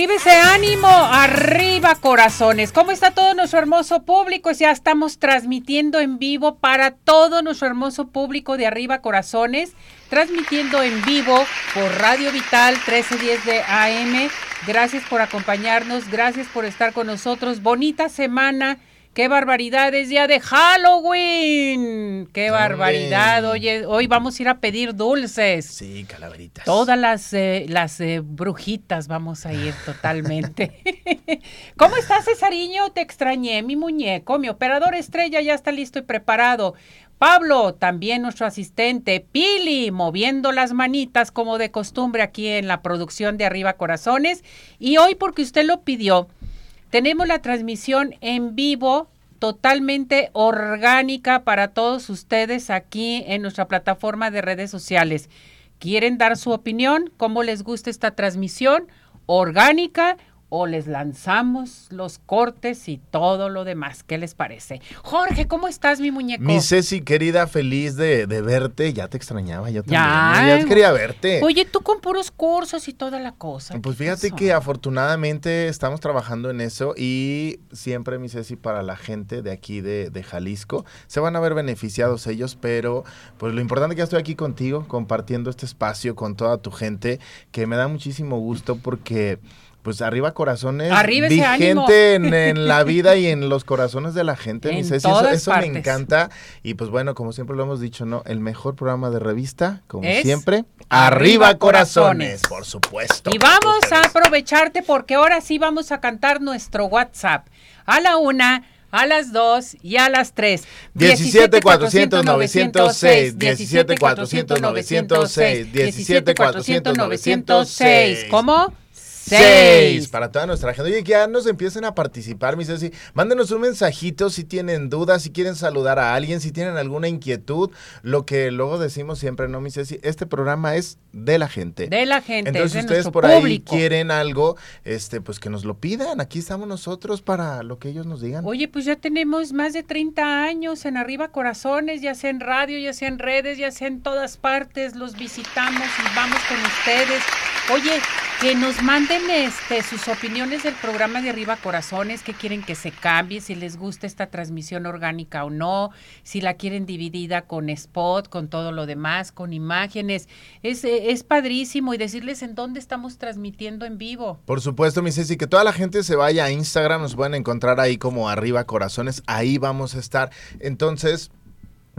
Arriba ese ánimo, arriba corazones. ¿Cómo está todo nuestro hermoso público? Ya estamos transmitiendo en vivo para todo nuestro hermoso público de Arriba Corazones, transmitiendo en vivo por Radio Vital 1310 de AM. Gracias por acompañarnos, gracias por estar con nosotros. Bonita semana ¡Qué barbaridad! Es día de Halloween. ¡Qué barbaridad! Oye, hoy vamos a ir a pedir dulces. Sí, calaveritas. Todas las, eh, las eh, brujitas vamos a ir totalmente. ¿Cómo estás, Cesariño? Te extrañé, mi muñeco. Mi operador estrella ya está listo y preparado. Pablo, también nuestro asistente, Pili, moviendo las manitas como de costumbre aquí en la producción de Arriba Corazones. Y hoy, porque usted lo pidió, tenemos la transmisión en vivo totalmente orgánica para todos ustedes aquí en nuestra plataforma de redes sociales. ¿Quieren dar su opinión? ¿Cómo les gusta esta transmisión? Orgánica o les lanzamos los cortes y todo lo demás. ¿Qué les parece? Jorge, ¿cómo estás, mi muñeco? Mi Ceci, querida, feliz de, verte. Ya te extrañaba, yo también. Ya, ya quería verte. Oye, tú con puros cursos y toda la cosa. Pues fíjate que afortunadamente estamos trabajando en eso y siempre, mi Ceci, para la gente de aquí de, de Jalisco, se van a ver beneficiados ellos, pero pues lo importante es que estoy aquí contigo, compartiendo este espacio con toda tu gente, que me da muchísimo gusto porque pues arriba corazones arriba vigente en, la vida y en los corazones de la gente. eso, me encanta. Y pues bueno, como siempre lo hemos dicho, ¿no? El mejor programa de revista, como siempre, arriba, corazones, por supuesto. Y vamos a aprovecharte porque ahora sí vamos a cantar nuestro WhatsApp. A la una a las dos y a las tres. 17 400 906 17 400 906 17 400 906 ¿Cómo? Seis. Para toda nuestra gente. Oye, que ya nos empiecen a participar, mi Ceci. Mándenos un mensajito si tienen dudas, si quieren saludar a alguien, si tienen alguna inquietud. Lo que luego decimos siempre, ¿no, mi Ceci? Este programa es de la gente. De la gente. Entonces, si ustedes por ahí quieren algo, este, pues que nos lo pidan. Aquí estamos nosotros para lo que ellos nos digan. Oye, pues ya tenemos más de 30 años en Arriba Corazones, ya sea en radio, ya sea en redes, ya sea en todas partes. Los visitamos y vamos con ustedes. Oye, que nos manden este, sus opiniones del programa de Arriba Corazones, que quieren que se cambie, si les gusta esta transmisión orgánica o no, si la quieren dividida con spot, con todo lo demás, con imágenes. Es, es padrísimo y decirles en dónde estamos transmitiendo en vivo. Por supuesto, mi Ceci, que toda la gente se vaya a Instagram, nos pueden encontrar ahí como Arriba Corazones, ahí vamos a estar. Entonces,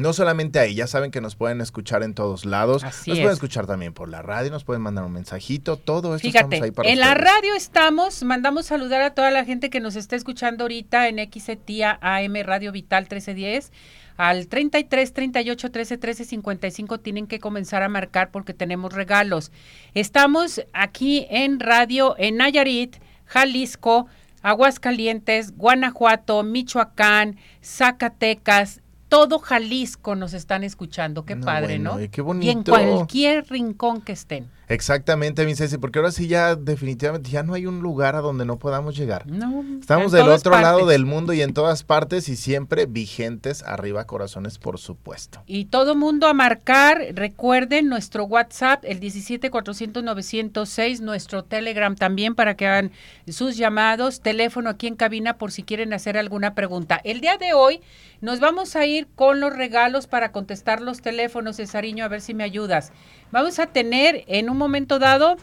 no solamente ahí, ya saben que nos pueden escuchar en todos lados. nos pueden escuchar también por la radio, nos pueden mandar un mensajito, todo esto Fíjate, estamos ahí para En la radio estamos, mandamos saludar a toda la gente que nos está escuchando ahorita en XETIA AM Radio Vital 1310. Al 33 38 13 13 55 tienen que comenzar a marcar porque tenemos regalos. Estamos aquí en radio en Nayarit, Jalisco, Aguascalientes, Guanajuato, Michoacán, Zacatecas, todo Jalisco nos están escuchando. Qué padre, ¿no? Qué bonito. Y en cualquier rincón que estén. Exactamente, mi Ceci, porque ahora sí ya definitivamente ya no hay un lugar a donde no podamos llegar. No. Estamos del otro lado del mundo y en todas partes y siempre vigentes arriba corazones, por supuesto. Y todo mundo a marcar, recuerden nuestro WhatsApp, el 17400 nuestro Telegram también para que hagan sus llamados, teléfono aquí en cabina por si quieren hacer alguna pregunta. El día de hoy nos vamos a ir con los regalos para contestar los teléfonos, Cesariño, a ver si me ayudas. Vamos a tener en un momento dado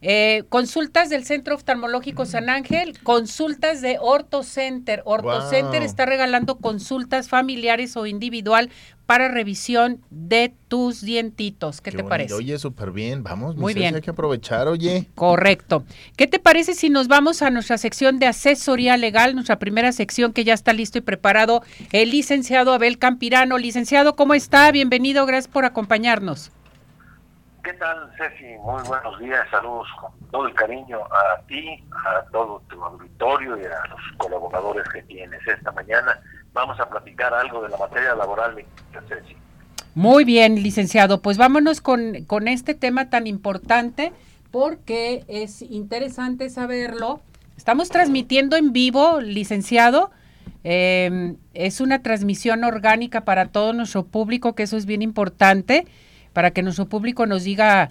eh, consultas del Centro Oftalmológico San Ángel, consultas de OrtoCenter. OrtoCenter está regalando consultas familiares o individual para revisión de tus dientitos. ¿Qué, te parece? Oye, súper bien. Vamos, muy bien. Hay que aprovechar, oye. Correcto. ¿Qué te parece si nos vamos a nuestra sección de asesoría legal, nuestra primera sección que ya está listo y preparado? El licenciado Abel Campirano. Licenciado, ¿cómo está? Bienvenido, gracias por acompañarnos. ¿Qué tal, Ceci? Muy buenos días, saludos con todo el cariño a ti, a todo tu auditorio y a los colaboradores que tienes esta mañana. vamos a platicar algo de la materia laboral de Ceci. Muy bien, licenciado. Pues vámonos con, con este tema tan importante porque es interesante saberlo. Estamos transmitiendo en vivo, licenciado. Eh, es una transmisión orgánica para todo nuestro público, que eso es bien importante, para que nuestro público nos diga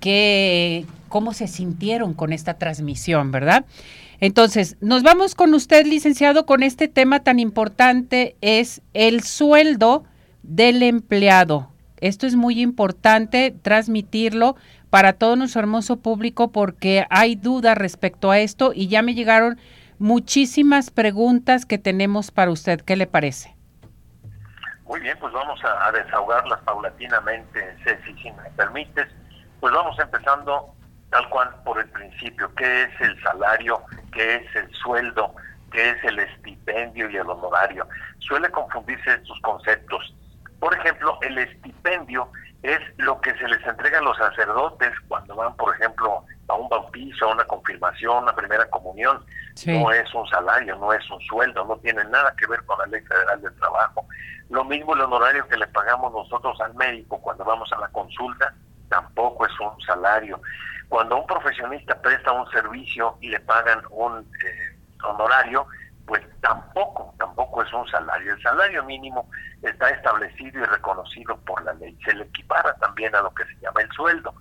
qué, cómo se sintieron con esta transmisión, ¿verdad? Entonces, nos vamos con usted, licenciado, con este tema tan importante, es el sueldo del empleado. Esto es muy importante transmitirlo para todo nuestro hermoso público porque hay dudas respecto a esto y ya me llegaron muchísimas preguntas que tenemos para usted. ¿Qué le parece? Muy bien, pues vamos a, desahogarlas paulatinamente, Ceci, si me permites. Pues vamos empezando tal cual por el principio. ¿Qué es el salario? ¿Qué es el sueldo? ¿Qué es el estipendio y el honorario? Suele confundirse estos conceptos. Por ejemplo, el estipendio es lo que se les entrega a los sacerdotes cuando van, por ejemplo, a un bautizo, a una confirmación, una primera comunión. No es un salario, no es un sueldo, no tiene nada que ver con la ley federal del trabajo. Lo mismo el honorario que le pagamos nosotros al médico cuando vamos a la consulta, tampoco es un salario. Cuando un profesionista presta un servicio y le pagan un eh, honorario, pues tampoco, tampoco es un salario. El salario mínimo está establecido y reconocido por la ley. Se le equipara también a lo que se llama el sueldo.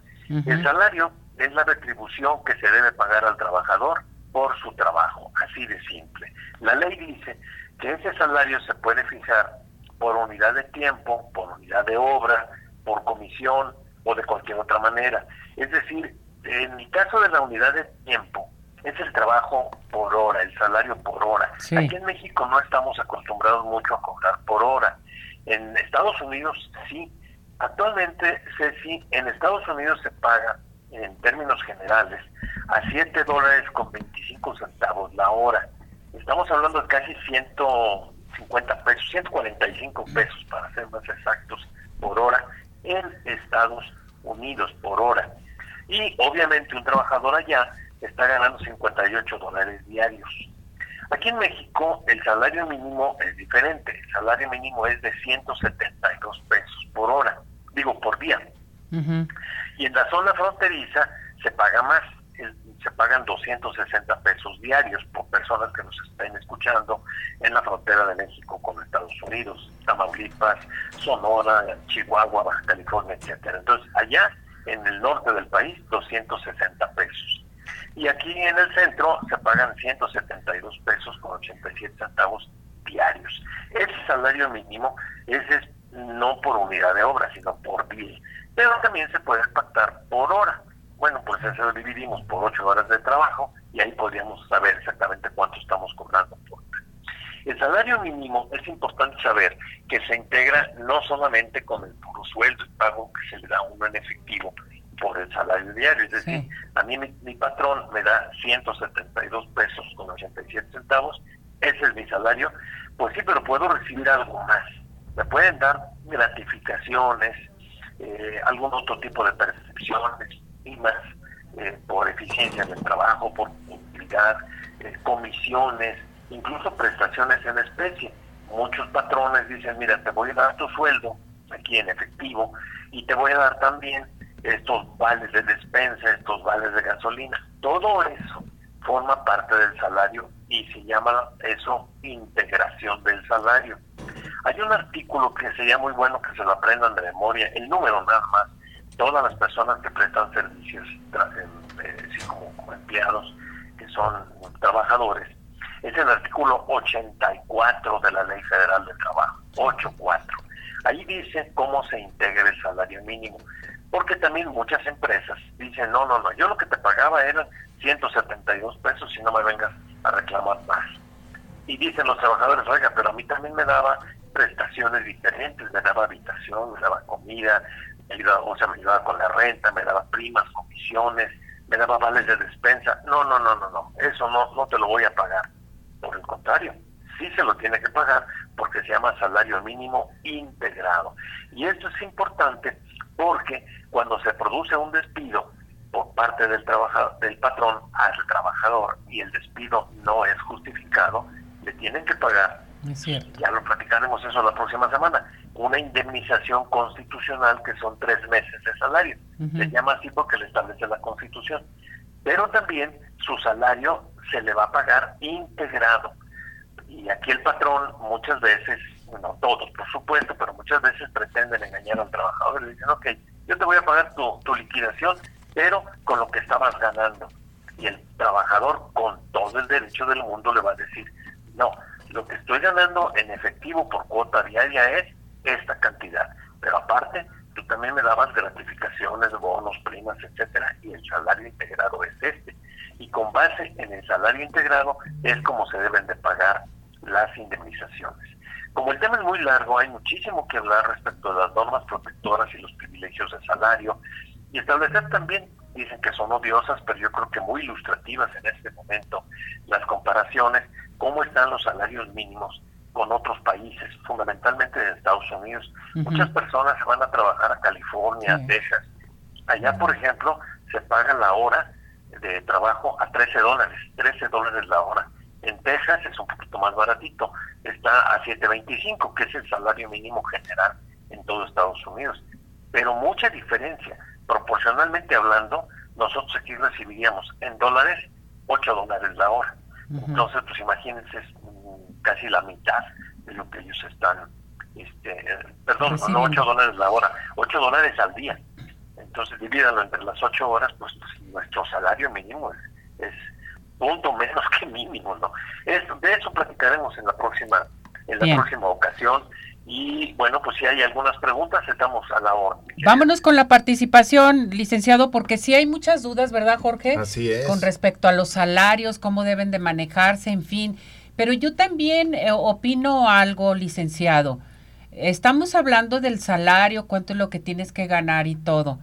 El salario es la retribución que se debe pagar al trabajador por su trabajo, así de simple. La ley dice que ese salario se puede fijar por unidad de tiempo, por unidad de obra, por comisión o de cualquier otra manera. Es decir, en el caso de la unidad de tiempo, es el trabajo por hora, el salario por hora. Aquí en México no estamos acostumbrados mucho a cobrar por hora. En Estados Unidos sí. Actualmente, Ceci, en Estados Unidos se paga, en términos generales, a 7 dólares con 25 centavos la hora. Estamos hablando de casi 150 pesos, 145 pesos para ser más exactos por hora en Estados Unidos por hora. Y obviamente un trabajador allá está ganando 58 dólares diarios. Aquí en México el salario mínimo es diferente. El salario mínimo es de 172 pesos por hora, digo por día. Y en la zona fronteriza se paga más, se pagan 260 pesos diarios por personas que nos estén escuchando en la frontera de México con Estados Unidos, Tamaulipas, Sonora, Chihuahua, Baja California, etcétera. Entonces, allá en el norte del país, 260 pesos y aquí en el centro se pagan 172 pesos con 87 centavos diarios. Ese salario mínimo ese es no por unidad de obra, sino por día. Pero también se puede pactar por hora. Bueno, pues eso lo dividimos por 8 horas de trabajo y ahí podríamos saber exactamente cuánto estamos cobrando por hora. El salario mínimo es importante saber que se integra no solamente con el puro sueldo y pago que se le da a uno en efectivo, por el salario diario. Es decir, a mí mi, patrón me da 172 pesos con 87 centavos, ese es mi salario. Pues sí, pero puedo recibir algo más. Me pueden dar gratificaciones, eh, algún otro tipo de percepciones más eh, por eficiencia del trabajo, por utilidad, eh, comisiones, incluso prestaciones en especie. Muchos patrones dicen, mira, te voy a dar tu sueldo aquí en efectivo y te voy a dar también estos vales de despensa, estos vales de gasolina, todo eso forma parte del salario y se llama eso integración del salario. Hay un artículo que sería muy bueno que se lo aprendan de memoria, el número nada más, todas las personas que prestan servicios eh, como, empleados, que son trabajadores, es el artículo 84 de la Ley Federal del Trabajo, 84. Ahí dice cómo se integra el salario mínimo. Porque también muchas empresas dicen, no, no, no, yo lo que te pagaba eran 172 pesos y no me vengas a reclamar más. Y dicen los trabajadores, oiga, pero a mí también me daba prestaciones diferentes, me daba habitación, me daba comida, me ayudaba, o sea, me ayudaba con la renta, me daba primas, comisiones, me daba vales de despensa. No, no, no, no, no, eso no, no te lo voy a pagar. Por el contrario, sí se lo tiene que pagar porque se llama salario mínimo integrado. Y esto es importante porque cuando se produce un despido por parte del trabajador, del patrón al trabajador y el despido no es justificado, le tienen que pagar Ya lo platicaremos eso la próxima semana. Una indemnización constitucional que son tres meses de salario. Se llama así porque le establece la Constitución. Pero también su salario se le va a pagar integrado. Y aquí el patrón muchas veces, no todos por supuesto, pero muchas veces pretenden engañar al trabajador. Le dicen, ok, yo te voy a pagar tu, tu liquidación, pero con lo que estabas ganando. Y el trabajador con todo el derecho del mundo le va a decir, no, lo que estoy ganando en efectivo por cuota diaria es esta cantidad. Pero aparte, tú también me dabas gratificaciones, bonos, primas, etcétera, y el salario integrado es este. Y con base en el salario integrado es como se deben de pagar las indemnizaciones. Como el tema es muy largo, hay muchísimo que hablar respecto a las normas protectoras y los privilegios de salario y establecer también, dicen que son odiosas, pero yo creo que muy ilustrativas en este momento, las comparaciones, cómo están los salarios mínimos con otros países, fundamentalmente de Estados Unidos. Muchas personas se van a trabajar a California, a Texas. Allá, por ejemplo, se paga la hora de trabajo a 13 dólares, 13 dólares la hora. En Texas es un poquito más baratito, está a 7.25, que es el salario mínimo general en todo Estados Unidos. Pero mucha diferencia. Proporcionalmente hablando, nosotros aquí recibiríamos en dólares 8 dólares la hora. Entonces, pues imagínense, es casi la mitad de lo que ellos están, este, perdón, no 8 dólares la hora, 8 dólares al día. Entonces, divídalo entre las 8 horas, pues, nuestro salario mínimo es, es, punto menos que mínimo, ¿no? Es, de eso platicaremos en la próxima, en la próxima ocasión. Y bueno, pues si hay algunas preguntas, estamos a la orden. Vámonos con la participación, licenciado, porque sí hay muchas dudas, ¿verdad, Jorge? Así es. Con respecto a los salarios, cómo deben de manejarse, en fin. Pero yo también eh, opino algo, licenciado. Estamos hablando del salario, cuánto es lo que tienes que ganar y todo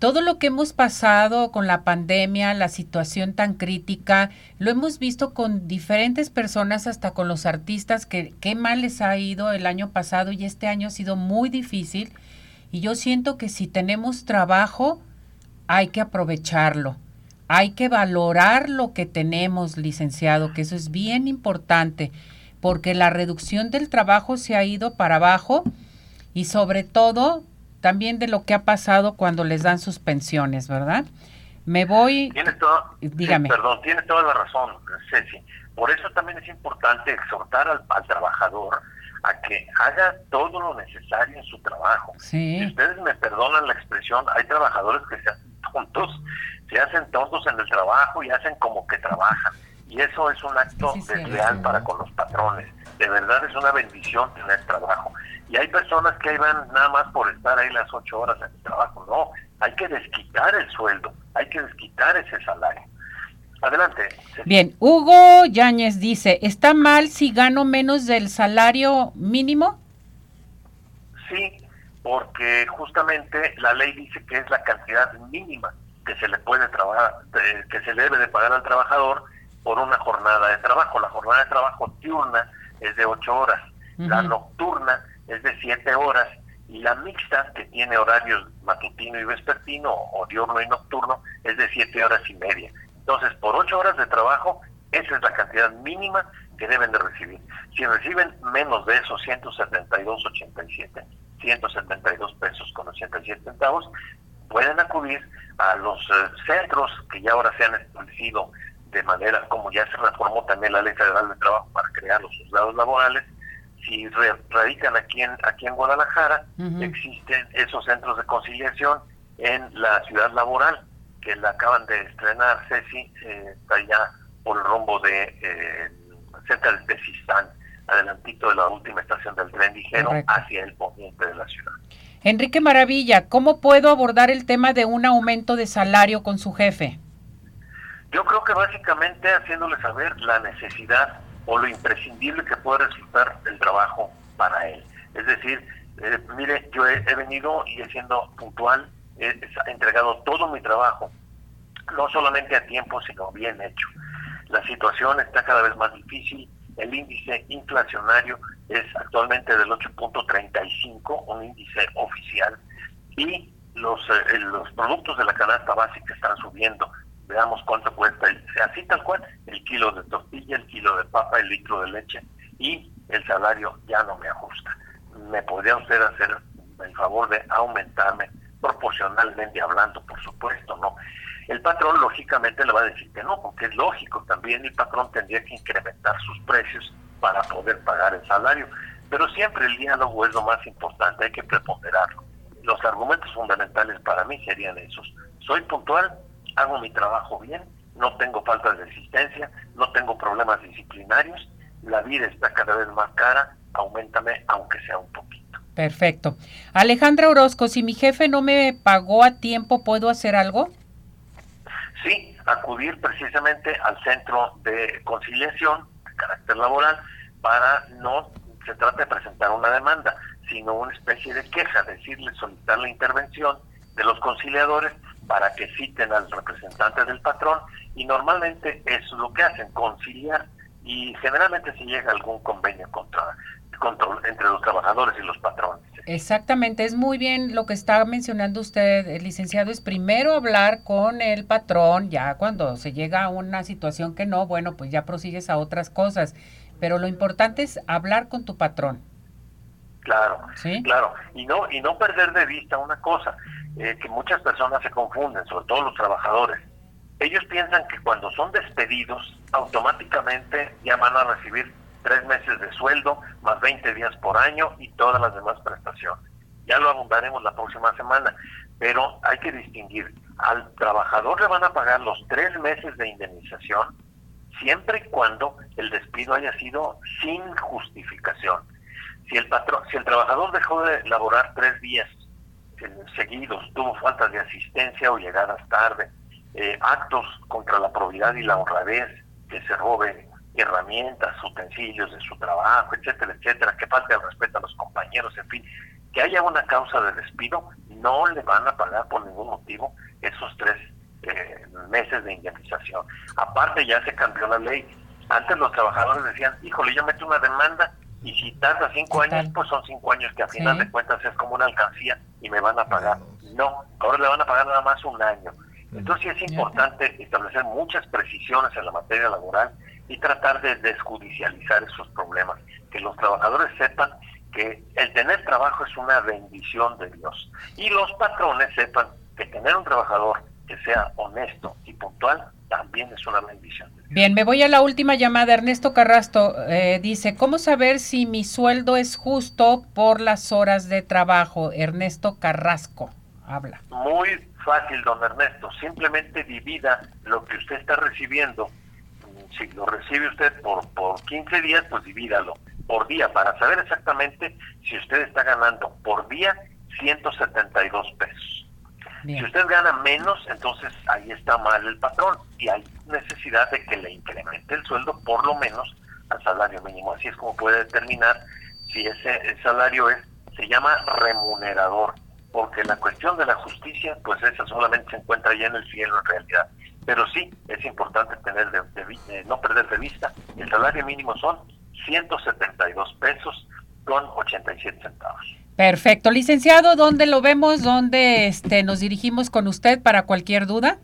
todo lo que hemos pasado con la pandemia, la situación tan crítica, lo hemos visto con diferentes personas, hasta con los artistas, que qué mal les ha ido el año pasado y este año ha sido muy difícil. Y yo siento que si tenemos trabajo, hay que aprovecharlo. Hay que valorar lo que tenemos, licenciado, que eso es bien importante, porque la reducción del trabajo se ha ido para abajo y sobre todo también de lo que ha pasado cuando les dan sus pensiones, ¿verdad? Me voy... Tienes dígame. perdón, tienes toda la razón, Ceci. Por eso también es importante exhortar al, trabajador a que haga todo lo necesario en su trabajo. Sí. Si ustedes me perdonan la expresión, hay trabajadores que se hacen tontos, se hacen tontos en el trabajo y hacen como que trabajan. Y eso es un acto desleal para con los patrones. De verdad es una bendición tener trabajo. Y hay personas que ahí van nada más por estar ahí las ocho horas en el trabajo. No, hay que desquitar el sueldo, hay que desquitar ese salario. Adelante. Bien, Hugo Yáñez dice, ¿está mal si gano menos del salario mínimo? Sí, porque justamente la ley dice que es la cantidad mínima que se le puede trabajar, que se debe de pagar al trabajador por una jornada de trabajo. La jornada de trabajo diurna es de ocho horas, la nocturna es de siete horas y la mixta, que tiene horarios matutino y vespertino, o diurno y nocturno, es de siete horas y media. Entonces, por ocho horas de trabajo, esa es la cantidad mínima que deben de recibir. Si reciben menos de esos 172.87, 172 pesos con 87 centavos, pueden acudir a los eh, centros que ya ahora se han establecido de manera como ya se reformó también la Ley Federal de Trabajo para crear los juzgados laborales, si radican aquí en, aquí en Guadalajara, existen esos centros de conciliación en la ciudad laboral, que la acaban de estrenar, Ceci, eh, está allá por el rumbo de, eh, cerca del Tesistán, adelantito de la última estación del tren ligero, hacia el poniente de la ciudad. Enrique Maravilla, ¿cómo puedo abordar el tema de un aumento de salario con su jefe? Yo creo que básicamente haciéndole saber la necesidad o lo imprescindible que puede resultar el trabajo para él. Es decir, eh, mire, yo he, venido y he siendo puntual, he, entregado todo mi trabajo, no solamente a tiempo, sino bien hecho. La situación está cada vez más difícil, el índice inflacionario es actualmente del 8.35, un índice oficial, y los, eh, los productos de la canasta básica están subiendo veamos cuánto cuesta, así tal cual, el kilo de tortilla, el kilo de papa, el litro de leche y el salario ya no me ajusta. ¿Me podría usted hacer el favor de aumentarme proporcionalmente hablando, por supuesto, ¿no? El patrón lógicamente le va a decir que no, porque es lógico, también el patrón tendría que incrementar sus precios para poder pagar el salario. Pero siempre el diálogo es lo más importante, hay que preponderarlo. Los argumentos fundamentales para mí serían esos. Soy puntual, hago mi trabajo bien, no tengo faltas de existencia, no tengo problemas disciplinarios, la vida está cada vez más cara, aumentame aunque sea un poquito. Perfecto. Alejandra Orozco, si mi jefe no me pagó a tiempo, ¿puedo hacer algo? Sí, acudir precisamente al centro de conciliación de carácter laboral para no se trata de presentar una demanda, sino una especie de queja, decirle, solicitar la intervención de los conciliadores para que citen al representante del patrón y normalmente es lo que hacen, conciliar y generalmente se llega a algún convenio contra, entre los trabajadores y los patrones. Exactamente, es muy bien lo que está mencionando usted, el licenciado, es primero hablar con el patrón, ya cuando se llega a una situación que no, bueno, pues ya prosigues a otras cosas, pero lo importante es hablar con tu patrón. Claro, ¿Sí? claro, y no y no perder de vista una cosa eh, que muchas personas se confunden, sobre todo los trabajadores. Ellos piensan que cuando son despedidos automáticamente ya van a recibir tres meses de sueldo más 20 días por año y todas las demás prestaciones. Ya lo abundaremos la próxima semana, pero hay que distinguir. Al trabajador le van a pagar los tres meses de indemnización siempre y cuando el despido haya sido sin justificación. Si el patrón, si el trabajador dejó de laborar tres días eh, seguidos, tuvo faltas de asistencia o llegadas tarde, eh, actos contra la probidad y la honradez, que se robe herramientas, utensilios de su trabajo, etcétera, etcétera, que falte el respeto a los compañeros, en fin, que haya una causa de despido, no le van a pagar por ningún motivo esos tres eh, meses de indemnización. Aparte ya se cambió la ley. Antes los trabajadores decían, híjole, yo meto una demanda y si tarda cinco años, pues son cinco años que a final de cuentas es como una alcancía y me van a pagar. No, ahora le van a pagar nada más un año. Entonces es importante establecer muchas precisiones en la materia laboral y tratar de desjudicializar esos problemas, que los trabajadores sepan que el tener trabajo es una bendición de Dios. Y los patrones sepan que tener un trabajador que sea honesto y puntual también es una bendición. Bien, me voy a la última llamada. Ernesto Carrasto eh, dice, ¿cómo saber si mi sueldo es justo por las horas de trabajo? Ernesto Carrasco, habla. Muy fácil, don Ernesto. Simplemente divida lo que usted está recibiendo. Si lo recibe usted por, por 15 días, pues divídalo por día para saber exactamente si usted está ganando por día 172 pesos. Si usted gana menos, entonces ahí está mal el patrón y hay necesidad de que le incremente el sueldo por lo menos al salario mínimo. Así es como puede determinar si ese salario es se llama remunerador, porque la cuestión de la justicia, pues esa solamente se encuentra ya en el cielo en realidad. Pero sí, es importante tener de, no perder de vista, el salario mínimo son 172 pesos con 87 centavos. Perfecto. Licenciado, ¿dónde lo vemos? ¿Dónde este, nos dirigimos con usted para cualquier duda?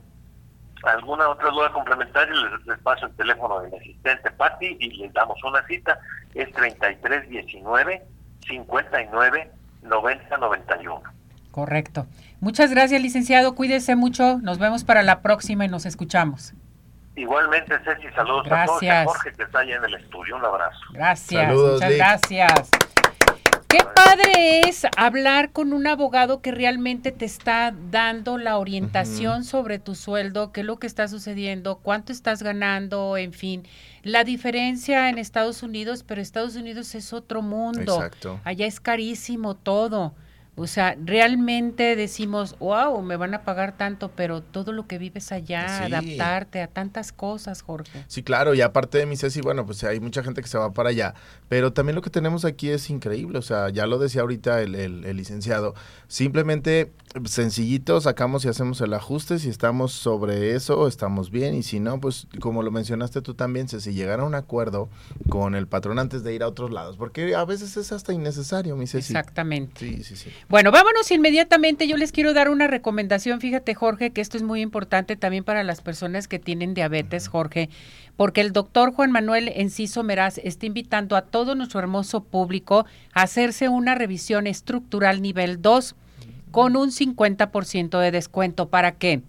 alguna otra duda complementaria, les, paso el teléfono del asistente Patti y les damos una cita. Es 3319 59 90 91. Correcto. Muchas gracias, licenciado. Cuídese mucho. Nos vemos para la próxima y nos escuchamos. Igualmente, Ceci, saludos gracias. a todos. Jorge, que está allá en el estudio. Un abrazo. Gracias. muchas gracias. Qué padre es hablar con un abogado que realmente te está dando la orientación sobre tu sueldo, qué es lo que está sucediendo, cuánto estás ganando, en fin. La diferencia en Estados Unidos, pero Estados Unidos es otro mundo. Exacto. Allá es carísimo todo. O sea, realmente decimos, wow, me van a pagar tanto, pero todo lo que vives allá, adaptarte a tantas cosas, Jorge. Sí, claro, y aparte de mi Ceci, bueno, pues hay mucha gente que se va para allá, pero también lo que tenemos aquí es increíble, o sea, ya lo decía ahorita el, el licenciado, simplemente sencillito sacamos y hacemos el ajuste, si estamos sobre eso, estamos bien, y si no, pues como lo mencionaste tú también, si llegar a un acuerdo con el patrón antes de ir a otros lados, porque a veces es hasta innecesario, mi Ceci. Exactamente. Sí, sí, sí. Bueno, vámonos inmediatamente. Yo les quiero dar una recomendación. Fíjate, Jorge, que esto es muy importante también para las personas que tienen diabetes, Jorge, porque el doctor Juan Manuel Enciso Meraz está invitando a todo nuestro hermoso público a hacerse una revisión estructural nivel 2 con un 50% de descuento. ¿Para qué?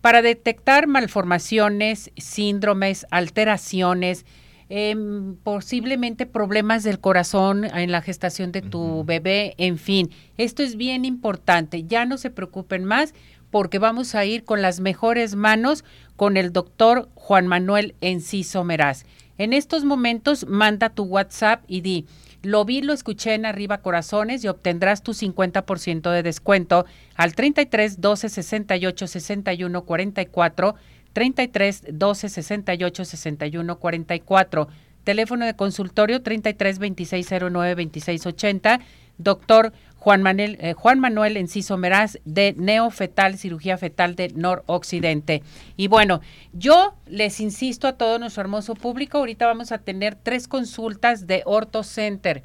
Para detectar malformaciones, síndromes, alteraciones, Em, posiblemente problemas del corazón en la gestación de tu bebé, en fin, esto es bien importante, ya no se preocupen más porque vamos a ir con las mejores manos con el doctor Juan Manuel Enciso Meraz. En estos momentos manda tu WhatsApp y di, lo vi, lo escuché en Arriba Corazones y obtendrás tu 50% de descuento al 33 12 68 61 44 33 12 68 61 44. Teléfono de consultorio 33 26 09 26 80. Doctor Juan Manuel, eh, Juan Manuel Enciso Meraz de Neofetal, Cirugía Fetal de Noroccidente. Y bueno, yo les insisto a todo nuestro hermoso público, ahorita vamos a tener tres consultas de Orto Center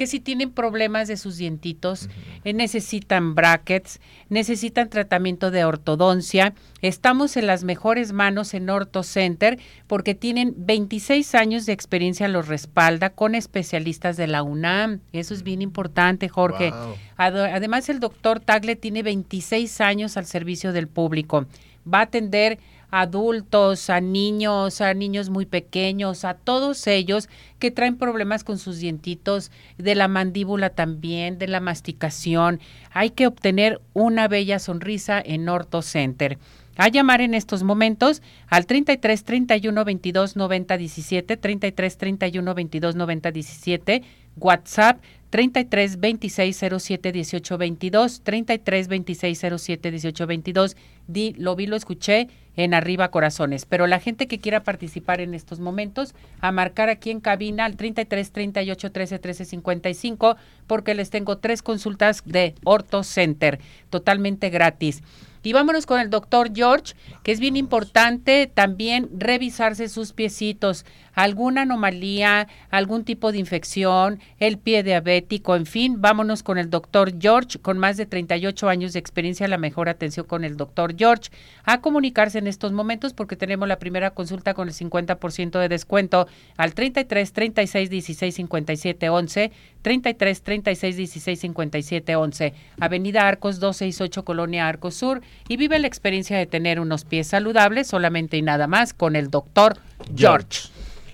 que si tienen problemas de sus dientitos, eh, necesitan brackets, necesitan tratamiento de ortodoncia. Estamos en las mejores manos en Orto Center porque tienen 26 años de experiencia, los respalda con especialistas de la UNAM. Eso es bien importante, Jorge. Además, el doctor Tagle tiene 26 años al servicio del público. Va a atender adultos, a niños, a niños muy pequeños, a todos ellos que traen problemas con sus dientitos, de la mandíbula también, de la masticación. Hay que obtener una bella sonrisa en Orto Center. A llamar en estos momentos al 33 31 22 90 17, 33 31 22 90 17, WhatsApp 33 26 07 18 22, 33 26 07 18 22. Di, lo vi, lo escuché en Arriba Corazones. Pero la gente que quiera participar en estos momentos, a marcar aquí en cabina al 33 38 13 13 55, porque les tengo tres consultas de Orto Center, totalmente gratis. Y vámonos con el doctor George, que es bien importante también revisarse sus piecitos, alguna anomalía, algún tipo de infección, el pie diabético, en fin, vámonos con el doctor George, con más de 38 años de experiencia, la mejor atención con el doctor George, a comunicarse en estos momentos porque tenemos la primera consulta con el 50% de descuento al 33 36 16 57 11, 33 36 16 57 11, Avenida Arcos 268, Colonia Arcos Sur, y vive la experiencia de tener unos pies saludables solamente y nada más con el doctor George.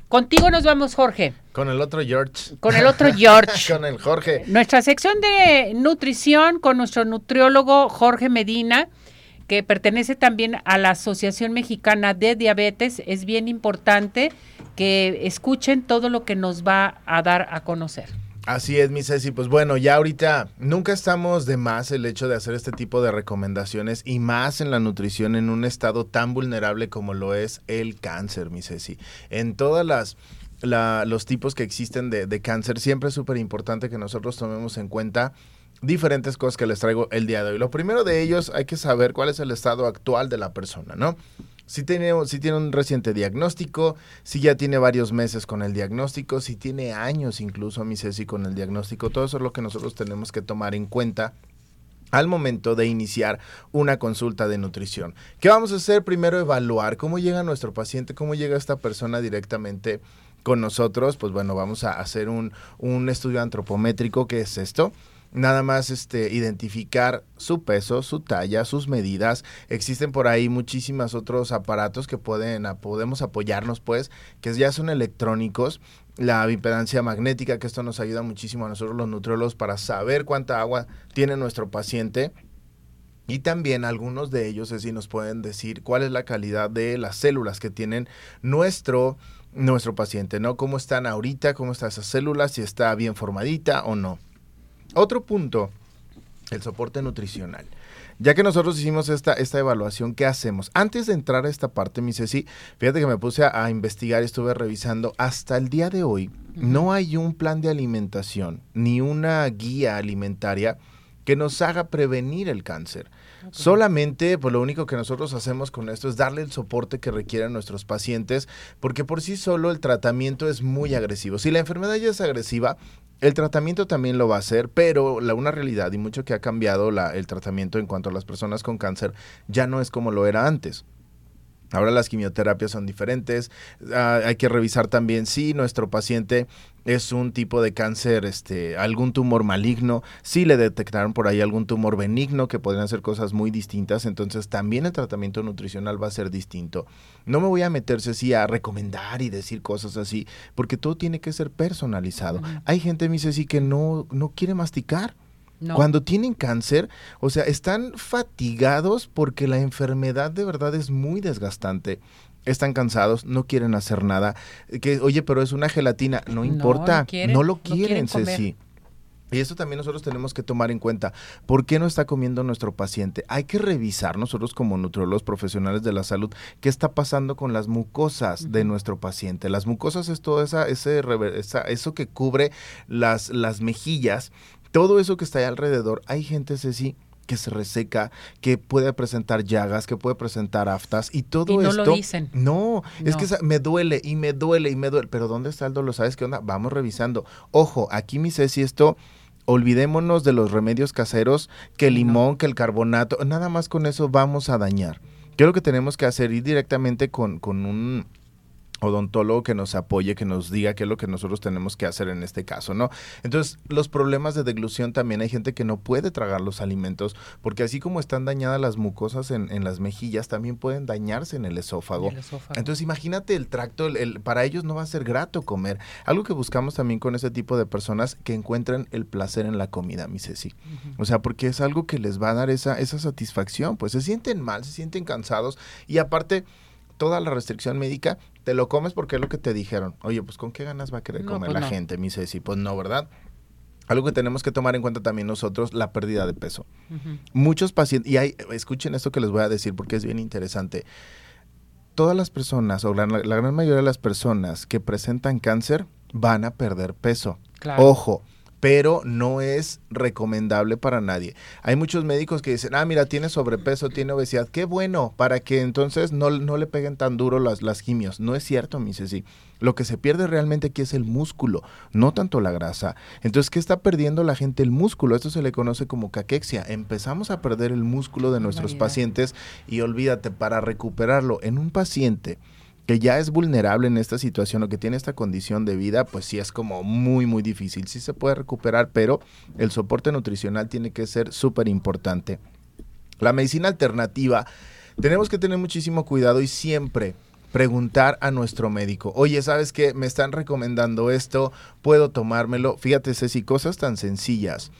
Contigo nos vamos, Jorge. Con el otro George. Con el otro George. con el Jorge. Nuestra sección de nutrición con nuestro nutriólogo Jorge Medina, que pertenece también a la Asociación Mexicana de Diabetes. Es bien importante que escuchen todo lo que nos va a dar a conocer. Así es, mi Ceci. Pues bueno, ya ahorita nunca estamos de más el hecho de hacer este tipo de recomendaciones y más en la nutrición en un estado tan vulnerable como lo es el cáncer, mi Ceci. En todas las los tipos que existen de, de cáncer, siempre es súper importante que nosotros tomemos en cuenta diferentes cosas que les traigo el día de hoy. Lo primero de ellos, hay que saber cuál es el estado actual de la persona, ¿no? Si tiene, si tiene un reciente diagnóstico, si ya tiene varios meses con el diagnóstico, si tiene años incluso, mi Ceci, con el diagnóstico, todo eso es lo que nosotros tenemos que tomar en cuenta al momento de iniciar una consulta de nutrición. ¿Qué vamos a hacer? Primero evaluar cómo llega nuestro paciente, cómo llega esta persona directamente con nosotros. Pues bueno, vamos a hacer un, un estudio antropométrico, ¿qué es esto? Nada más este, identificar su peso, su talla, sus medidas. Existen por ahí muchísimos otros aparatos que pueden, podemos apoyarnos, pues, que ya son electrónicos. La impedancia magnética, que esto nos ayuda muchísimo a nosotros los nutriólogos para saber cuánta agua tiene nuestro paciente. Y también algunos de ellos, es nos pueden decir cuál es la calidad de las células que tienen nuestro, nuestro paciente, ¿no? Cómo están ahorita, cómo están esas células, si está bien formadita o no. Otro punto, el soporte nutricional. Ya que nosotros hicimos esta, esta evaluación, ¿qué hacemos? Antes de entrar a esta parte, mi Ceci, fíjate que me puse a, investigar y estuve revisando. Hasta el día de hoy, no hay un plan de alimentación ni una guía alimentaria que nos haga prevenir el cáncer. Solamente, pues lo único que nosotros hacemos con esto es darle el soporte que requieren nuestros pacientes, porque por sí solo el tratamiento es muy agresivo. Si la enfermedad ya es agresiva, El tratamiento también lo va a hacer, pero la, una realidad y mucho que ha cambiado la, el tratamiento en cuanto a las personas con cáncer ya no es como lo era antes. Ahora las quimioterapias son diferentes. Ah, hay que revisar también si nuestro paciente es un tipo de cáncer, este, algún tumor maligno, si le detectaron por ahí algún tumor benigno, que podrían ser cosas muy distintas, entonces también el tratamiento nutricional va a ser distinto. No me voy a meterse así a recomendar y decir cosas así, porque todo tiene que ser personalizado. Hay gente, me dice, sí, que no, no quiere masticar cuando tienen cáncer, o sea, están fatigados porque la enfermedad de verdad es muy desgastante. Están cansados, no quieren hacer nada. Que, oye, pero es una gelatina, no, importa, no lo quieren, Ceci. Y eso también nosotros tenemos que tomar en cuenta. ¿Por qué no está comiendo nuestro paciente? Hay que revisar nosotros como nutriólogos profesionales de la salud qué está pasando con las mucosas de nuestro paciente. Las mucosas es todo esa, ese, eso que cubre las, las mejillas todo eso que está ahí alrededor, hay gente, Ceci, que se reseca, que puede presentar llagas, que puede presentar aftas y todo y no Lo dicen. No, es que me duele y me duele y me duele. Pero ¿dónde está el dolor? ¿Sabes qué onda? Vamos revisando. Ojo, aquí mi Ceci, esto olvidémonos de los remedios caseros, que el limón, que el carbonato, nada más con eso vamos a dañar. ¿Qué es lo que tenemos que hacer? Ir directamente con, con un odontólogo que nos apoye, que nos diga qué es lo que nosotros tenemos que hacer en este caso, ¿no? Entonces, los problemas de deglución también hay gente que no puede tragar los alimentos, porque así como están dañadas las mucosas en, en las mejillas, también pueden dañarse en el esófago. Entonces, imagínate el tracto, el, para ellos no va a ser grato comer. Algo que buscamos también con ese tipo de personas que encuentren el placer en la comida, mi Ceci. O sea, porque es algo que les va a dar esa, esa satisfacción, pues se sienten mal, se sienten cansados y aparte toda la restricción médica, te lo comes porque es lo que te dijeron. Oye, pues ¿con qué ganas va a querer comer pues la gente, mi Ceci? Pues no, ¿verdad? Algo que tenemos que tomar en cuenta también nosotros, la pérdida de peso. Muchos pacientes, y hay, escuchen esto que les voy a decir porque es bien interesante. Todas las personas, o la, gran mayoría de las personas que presentan cáncer, van a perder peso. Ojo, pero no es recomendable para nadie. Hay muchos médicos que dicen, ah, mira, tiene sobrepeso, tiene obesidad, qué bueno, para que entonces no, no le peguen tan duro las, las quimios. No es cierto, mi sí. Lo que se pierde realmente aquí es el músculo, no tanto la grasa. Entonces, ¿qué está perdiendo la gente? El músculo. Esto se le conoce como caquexia. Empezamos a perder el músculo de nuestros pacientes y olvídate, para recuperarlo en un paciente que ya es vulnerable en esta situación o que tiene esta condición de vida, pues sí es como muy, muy difícil. Sí se puede recuperar, pero el soporte nutricional tiene que ser súper importante. La medicina alternativa, tenemos que tener muchísimo cuidado y siempre preguntar a nuestro médico, oye, ¿sabes qué? Me están recomendando esto, puedo tomármelo. Fíjate, Ceci, cosas tan sencillas.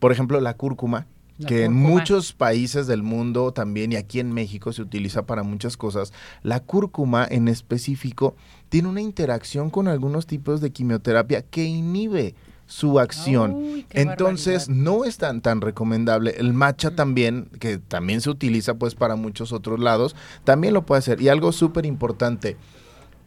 Por ejemplo, la cúrcuma que en muchos países del mundo también y aquí en México se utiliza para muchas cosas. La cúrcuma en específico tiene una interacción con algunos tipos de quimioterapia que inhibe su acción. Entonces no es tan, tan recomendable. El matcha mm. también, que también se utiliza pues para muchos otros lados, también lo puede hacer. Y algo súper importante,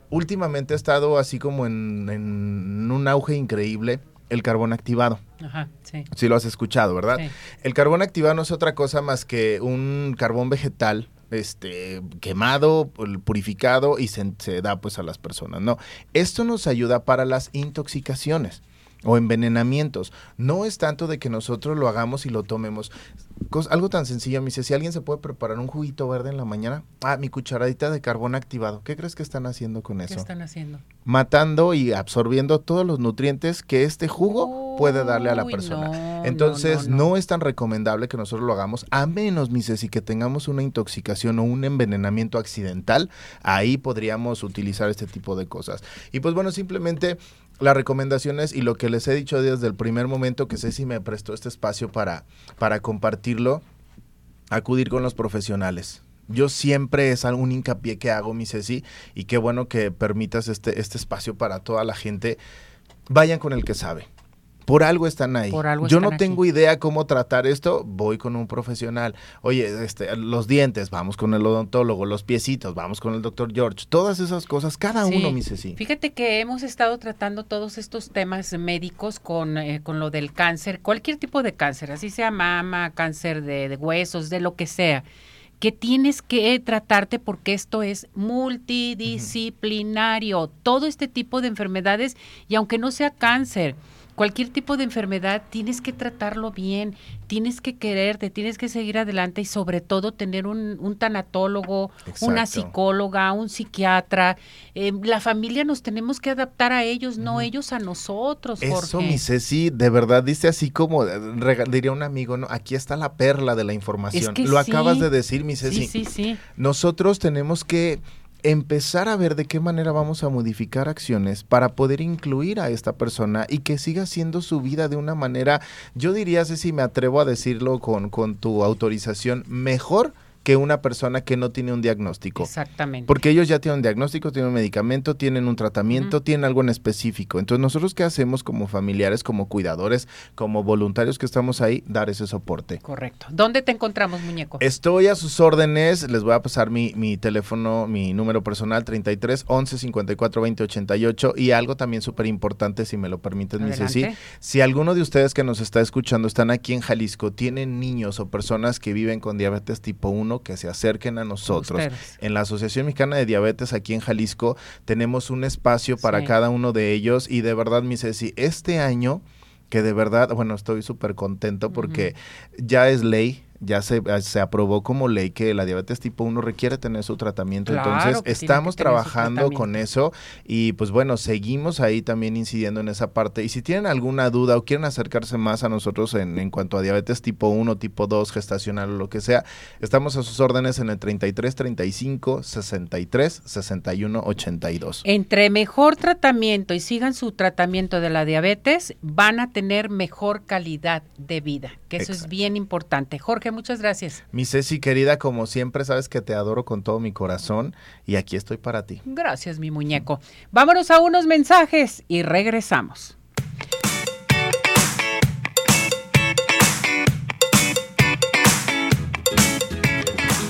últimamente ha estado así como en, en un auge increíble el carbón activado. Ajá, sí. Sí lo has escuchado, ¿verdad? El carbón activado no es otra cosa más que un carbón vegetal este quemado, purificado y se, se da pues a las personas, ¿no? Esto nos ayuda para las intoxicaciones o envenenamientos. No es tanto de que nosotros lo hagamos y lo tomemos. algo tan sencillo, me dice, si alguien se puede preparar un juguito verde en la mañana, ah, mi cucharadita de carbón activado. ¿Qué crees que están haciendo con eso? ¿Qué están haciendo? Matando y absorbiendo todos los nutrientes que este jugo puede darle a la persona. Entonces, no, es tan recomendable que nosotros lo hagamos, a menos, mi Ceci, que tengamos una intoxicación o un envenenamiento accidental. Ahí podríamos utilizar este tipo de cosas. Y pues bueno, simplemente las recomendaciones y lo que les he dicho desde el primer momento que Ceci me prestó este espacio para, para compartirlo, acudir con los profesionales. Yo siempre es algún hincapié que hago, mi Ceci, y qué bueno que permitas este, este espacio para toda la gente. Vayan con el que sabe. Por algo están ahí. Yo no tengo idea cómo tratar esto, voy con un profesional. Oye, este, los dientes, vamos con el odontólogo, los piecitos, vamos con el doctor George. Todas esas cosas, cada uno, mi Ceci. Fíjate que hemos estado tratando todos estos temas médicos con, eh, con lo del cáncer, cualquier tipo de cáncer, así sea mama, cáncer de, de huesos, de lo que sea que tienes que tratarte porque esto es multidisciplinario, todo este tipo de enfermedades y aunque no sea cáncer, cualquier tipo de enfermedad tienes que tratarlo bien, tienes que quererte, tienes que seguir adelante y sobre todo tener un, un tanatólogo, una psicóloga, un psiquiatra. Eh, la familia nos tenemos que adaptar a ellos, no ellos a nosotros, Jorge. Eso, mi Ceci, de verdad dice así como, eh, diría un amigo, ¿no? Aquí está la perla de la información. que Lo sí. acabas de decir, mi Ceci. Sí, sí, sí. Nosotros tenemos que empezar a ver de qué manera vamos a modificar acciones para poder incluir a esta persona y que siga haciendo su vida de una manera, yo diría, si me atrevo a decirlo con, con tu autorización, mejor que una persona que no tiene un diagnóstico. Exactamente. Porque ellos ya tienen un diagnóstico, tienen un medicamento, tienen un tratamiento, tienen algo en específico. Entonces, nosotros qué hacemos como familiares, como cuidadores, como voluntarios que estamos ahí, dar ese soporte. Correcto. ¿Dónde te encontramos, muñeco? Estoy a sus órdenes, les voy a pasar mi, mi teléfono, mi número personal 33 11 54 20 88 y algo también súper importante, si me lo permiten, mi Ceci. Si alguno de ustedes que nos está escuchando están aquí en Jalisco, tienen niños o personas que viven con diabetes tipo 1, que se acerquen a nosotros. Ustedes. En la Asociación Mexicana de Diabetes aquí en Jalisco tenemos un espacio para Sí. cada uno de ellos y de verdad, mi Ceci, este año que de verdad, bueno, estoy súper contento porque ya es ley, ya se, se aprobó como ley que la diabetes tipo 1 requiere tener su tratamiento. Claro Entonces, estamos trabajando con eso y pues bueno, seguimos ahí también incidiendo en esa parte. Y si tienen alguna duda o quieren acercarse más a nosotros en, en cuanto a diabetes tipo 1, tipo 2, gestacional o lo que sea, estamos a sus órdenes en el 33 35 63 61 82. Entre mejor tratamiento y sigan su tratamiento de la diabetes, van a tener mejor calidad de vida, que eso es bien importante. Jorge, muchas gracias. Mi Ceci querida, como siempre, sabes que te adoro con todo mi corazón y aquí estoy para ti. Gracias, mi muñeco. Vámonos a unos mensajes y regresamos.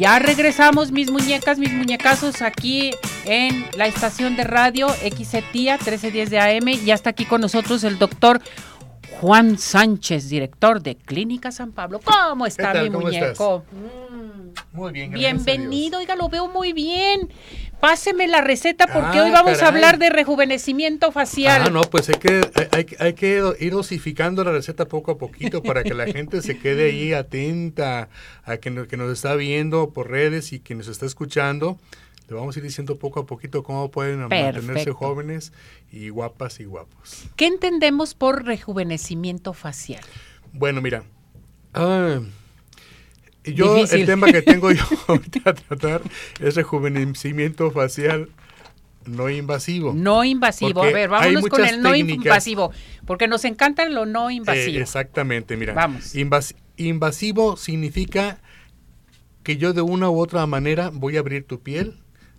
Ya regresamos, mis muñecas, mis muñecazos, aquí en la estación de radio XETIA 1310 de AM. Ya está aquí con nosotros el doctor Juan Sánchez, director de Clínica San Pablo. ¿Cómo está mi ¿Cómo muñeco? Muy bien, Bienvenido, oiga, lo veo muy bien. Páseme la receta porque Ah, hoy vamos a hablar de rejuvenecimiento facial. Ah, no, pues hay que, hay, que ir dosificando la receta poco a poquito para que la gente se quede ahí atenta a que, nos- que nos está viendo por redes y que nos está escuchando. le vamos a ir diciendo poco a poquito cómo pueden mantenerse jóvenes y guapas y guapos. ¿Qué entendemos por rejuvenecimiento facial? Bueno, mira, ah, yo Difícil. el tema que tengo yo ahorita a tratar es rejuvenecimiento facial no invasivo. No invasivo. Porque a ver, vámonos con el no técnicas. invasivo, porque nos encanta lo no invasivo. Eh, exactamente, mira. Vamos. Invas- invasivo significa que yo de una u otra manera voy a abrir tu piel,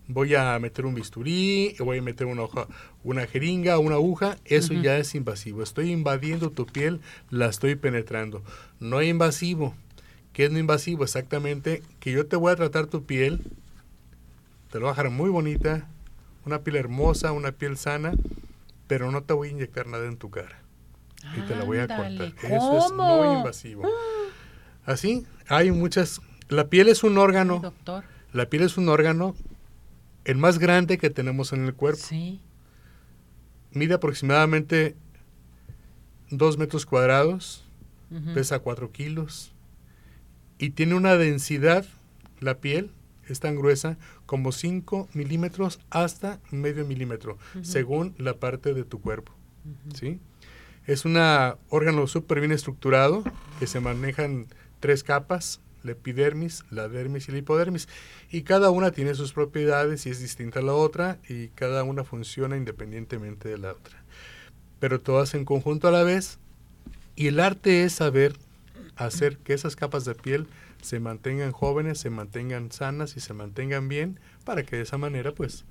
voy a meter un bisturí, voy a meter una hoja, una jeringa, una aguja, eso ya es invasivo. Estoy invadiendo tu piel, la estoy penetrando. No invasivo. ¿Qué es no invasivo? Exactamente que yo te voy a tratar tu piel, te lo voy a dejar muy bonita, una piel hermosa, una piel sana, pero no te voy a inyectar nada en tu cara. Y te la voy a cortar. Eso es no invasivo. Así, hay muchas. La piel es un órgano. doctor. La piel es un órgano el más grande que tenemos en el cuerpo. Sí. Mide aproximadamente 2 metros cuadrados, pesa 4 kilos y tiene una densidad, la piel es tan gruesa como 5 milímetros hasta medio milímetro, según la parte de tu cuerpo. ¿sí? Es un órgano súper bien estructurado que se manejan tres capas, la epidermis, la dermis y la hipodermis. Y cada una tiene sus propiedades y es distinta a la otra y cada una funciona independientemente de la otra. Pero todas en conjunto a la vez. Y el arte es saber hacer que esas capas de piel se mantengan jóvenes, se mantengan sanas y se mantengan bien para que de esa manera pues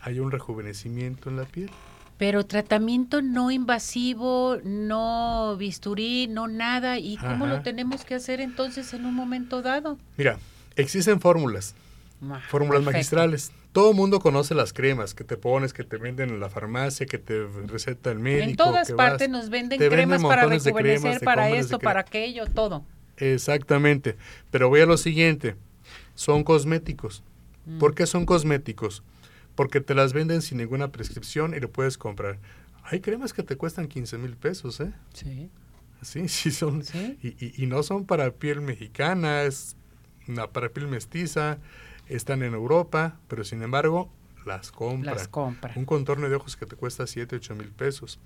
haya un rejuvenecimiento en la piel. Pero tratamiento no invasivo, no bisturí, no nada. ¿Y cómo Ajá. lo tenemos que hacer entonces en un momento dado? Mira, existen fórmulas, Ah, fórmulas perfecto. magistrales. Todo el mundo conoce las cremas que te pones, que te venden en la farmacia, que te receta el médico. En todas partes vas. nos venden cremas para rejuvenecer, cremas, para esto, para aquello, todo. Exactamente. Pero voy a lo siguiente. Son cosméticos. Mm. ¿Por qué son cosméticos? Porque te las venden sin ninguna prescripción y lo puedes comprar. Hay cremas que te cuestan 15 mil pesos, ¿eh? Sí. Sí, sí son. Sí. Y, y- y no son para piel mexicana, es una para piel mestiza. Están en Europa, pero sin embargo las compran. Las compra. Un contorno de ojos que te cuesta 7, 8 mil pesos.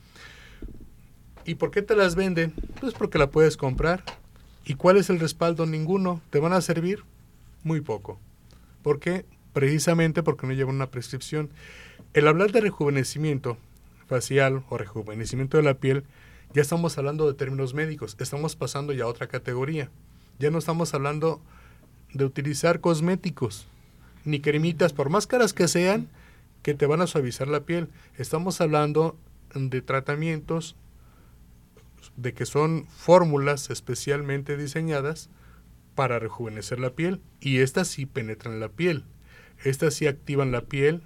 ¿Y por qué te las venden? Pues porque la puedes comprar. ¿Y cuál es el respaldo? Ninguno. ¿Te van a servir? Muy poco. ¿Por qué? Precisamente porque no llevan una prescripción. El hablar de rejuvenecimiento facial o rejuvenecimiento de la piel, ya estamos hablando de términos médicos. Estamos pasando ya a otra categoría. Ya no estamos hablando de utilizar cosméticos ni cremitas, por más caras que sean, que te van a suavizar la piel. Estamos hablando de tratamientos de que son fórmulas especialmente diseñadas para rejuvenecer la piel y estas sí penetran la piel. Estas sí activan la piel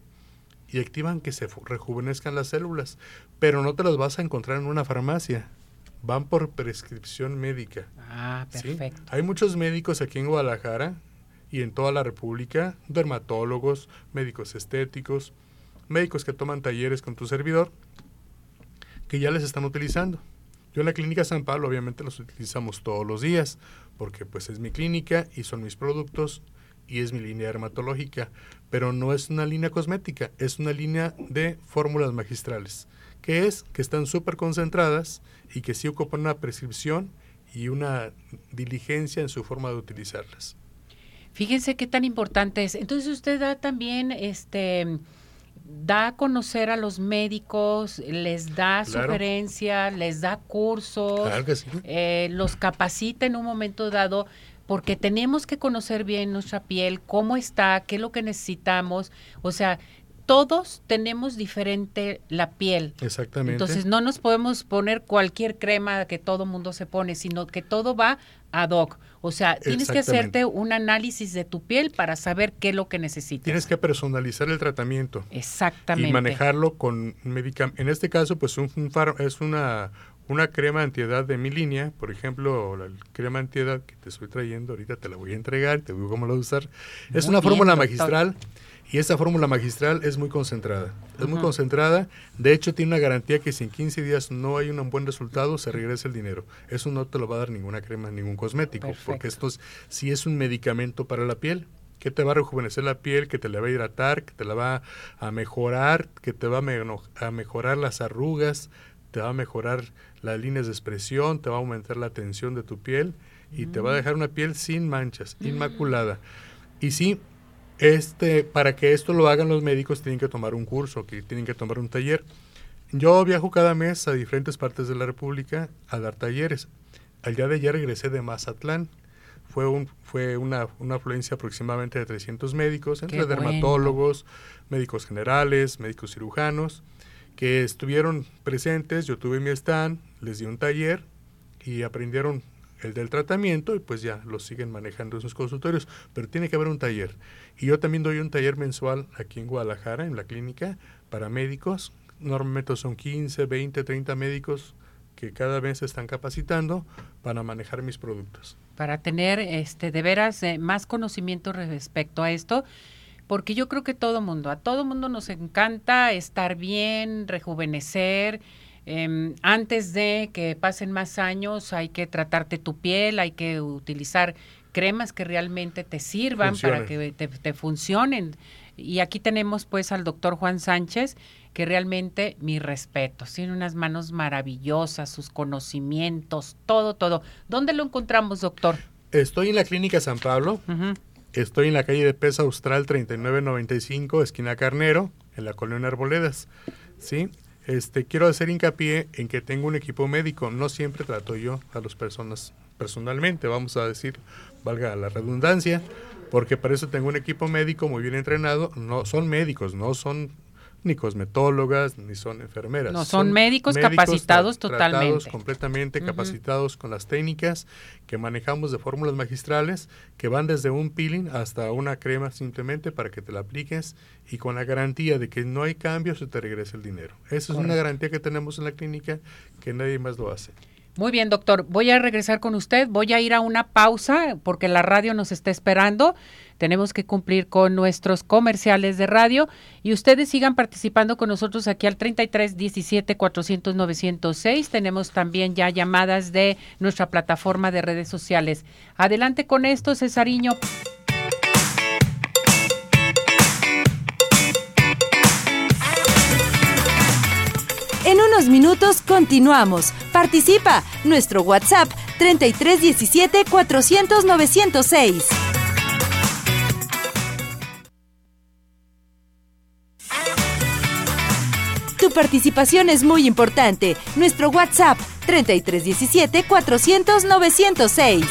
y activan que se rejuvenezcan las células, pero no te las vas a encontrar en una farmacia. Van por prescripción médica. Ah, ¿sí? perfecto. Hay muchos médicos aquí en Guadalajara y en toda la República, dermatólogos, médicos estéticos, médicos que toman talleres con tu servidor, que ya les están utilizando. Yo en la clínica San Pablo obviamente los utilizamos todos los días, porque pues es mi clínica y son mis productos y es mi línea dermatológica, pero no es una línea cosmética, es una línea de fórmulas magistrales, que es que están súper concentradas y que sí ocupan una prescripción y una diligencia en su forma de utilizarlas. Fíjense qué tan importante es. Entonces usted da también, este, da a conocer a los médicos, les da Claro. sugerencia, les da cursos, Claro que sí. eh, los capacita en un momento dado, porque tenemos que conocer bien nuestra piel, cómo está, qué es lo que necesitamos. O sea, todos tenemos diferente la piel. Exactamente. Entonces no nos podemos poner cualquier crema que todo mundo se pone, sino que todo va ad hoc. O sea, tienes que hacerte un análisis de tu piel para saber qué es lo que necesitas. Tienes que personalizar el tratamiento Exactamente. y manejarlo con medicamentos. En este caso, pues un, un far- es una, una crema antiedad de mi línea, por ejemplo, la crema antiedad que te estoy trayendo, ahorita te la voy a entregar, te digo cómo la usar. Es Muy una bien, fórmula doctor. magistral y esa fórmula magistral es muy concentrada. Es muy concentrada, de hecho tiene una garantía que si en 15 días no hay un buen resultado, se regresa el dinero. Eso no te lo va a dar ninguna crema, ningún cosmético, Perfecto. porque esto es, sí es un medicamento para la piel que te va a rejuvenecer la piel, que te la va a hidratar, que te la va a mejorar, que te va a, mejorar las arrugas, te va a mejorar las líneas de expresión, te va a aumentar la tensión de tu piel y te va a mm. dejar una piel sin manchas, mm. inmaculada. Y sí, este, para que esto lo hagan los médicos tienen que tomar un curso, que tienen que tomar un taller. Yo viajo cada mes a diferentes partes de la República a dar talleres. Al día de ayer regresé de Mazatlán fue, un, fue una, una afluencia aproximadamente de 300 médicos, entre dermatólogos, médicos generales, médicos cirujanos, que estuvieron presentes. Yo tuve mi stand, les di un taller y aprendieron el del tratamiento y pues ya lo siguen manejando en sus consultorios, pero tiene que haber un taller. Y yo también doy un taller mensual aquí en Guadalajara, en la clínica, para médicos. Normalmente son 15, 20, 30 médicos que cada vez se están capacitando para manejar mis productos para tener este de veras eh, más conocimiento respecto a esto porque yo creo que todo mundo a todo mundo nos encanta estar bien rejuvenecer em, antes de que pasen más años hay que tratarte tu piel hay que utilizar cremas que realmente te sirvan para que te, te funcionen y aquí tenemos pues al doctor Juan Sánchez que realmente mi respeto. Tiene unas manos maravillosas, sus conocimientos, todo, todo. ¿Dónde lo encontramos, doctor? Estoy en la Clínica San Pablo. Estoy en la calle de Pesa Austral 3995, esquina Carnero, en la colonia Arboledas. ¿Sí? Este, quiero hacer hincapié en que tengo un equipo médico. No siempre trato yo a las personas personalmente, vamos a decir, valga la redundancia, porque para eso tengo un equipo médico muy bien entrenado. No son médicos, no son ni cosmetólogas, ni son enfermeras. No, son, médicos, capacitados totalmente. completamente capacitados con las técnicas que manejamos de fórmulas magistrales que van desde un peeling hasta una crema simplemente para que te la apliques y con la garantía de que no hay cambios se te regrese el dinero. Esa es una garantía que tenemos en la clínica que nadie más lo hace. Muy bien, doctor. Voy a regresar con usted. Voy a ir a una pausa porque la radio nos está esperando. Tenemos que cumplir con nuestros comerciales de radio y ustedes sigan participando con nosotros aquí al 33 17 400 906. Tenemos también ya llamadas de nuestra plataforma de redes sociales. Adelante con esto, Cesariño. En unos minutos continuamos. Participa. Nuestro WhatsApp 3317 400 906. Participación es muy importante. Nuestro WhatsApp 3317 400 906.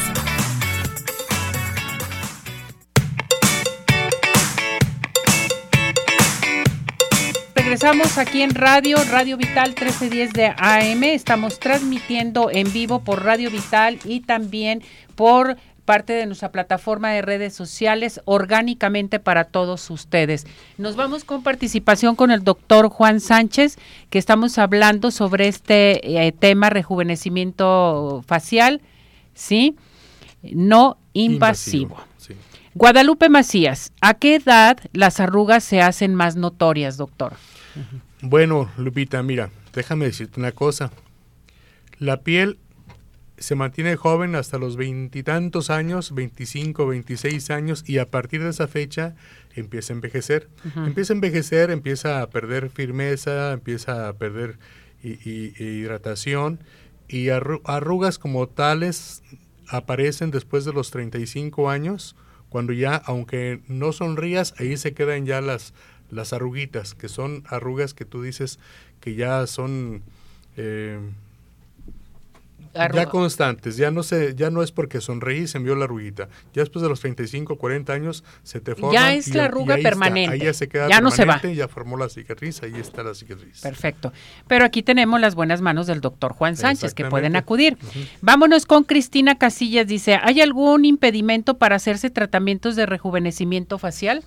Regresamos aquí en radio, Radio Vital 1310 de AM. Estamos transmitiendo en vivo por Radio Vital y también por parte de nuestra plataforma de redes sociales orgánicamente para todos ustedes. Nos vamos con participación con el doctor Juan Sánchez, que estamos hablando sobre este eh, tema rejuvenecimiento facial, ¿sí? No invasivo. Guadalupe Macías, ¿a qué edad las arrugas se hacen más notorias, doctor? Bueno, Lupita, mira, déjame decirte una cosa. La piel se mantiene joven hasta los veintitantos años, 25, 26 años, y a partir de esa fecha empieza a envejecer. Empieza a envejecer, empieza a perder firmeza, empieza a perder hidratación, y arrugas como tales aparecen después de los 35 años, cuando ya, aunque no sonrías, ahí se quedan ya las, las arruguitas, que son arrugas que tú dices que ya son eh, ya constantes, ya no se, ya no es porque sonreí y se envió la arruguita. Ya después de los 35, 40 años se te forma. Ya es la arruga permanente. ahí ya se queda ya no se va. Ya formó la cicatriz, ahí está la cicatriz. Perfecto. Pero aquí tenemos las buenas manos del doctor Juan Sánchez que pueden acudir. Vámonos con Cristina Casillas. Dice, ¿hay algún impedimento para hacerse tratamientos de rejuvenecimiento facial?